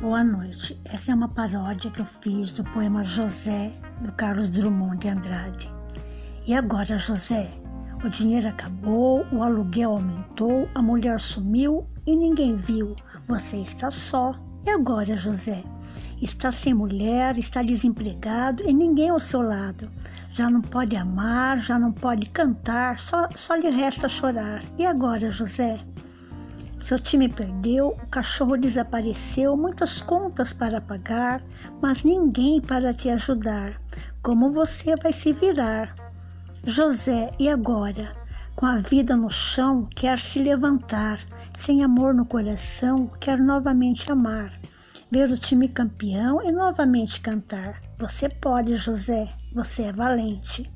Boa noite. Essa é uma paródia que eu fiz do poema José, do Carlos Drummond de Andrade. E agora, José? O dinheiro acabou, o aluguel aumentou, a mulher sumiu e ninguém viu. Você está só. E agora, José? Está sem mulher, está desempregado e ninguém ao seu lado. Já não pode amar, já não pode cantar, só, só lhe resta chorar. E agora, José? Seu time perdeu, o cachorro desapareceu, muitas contas para pagar, mas ninguém para te ajudar. Como você vai se virar? José, e agora? Com a vida no chão, quer se levantar, sem amor no coração, quer novamente amar, ver o time campeão e novamente cantar. Você pode, José, você é valente.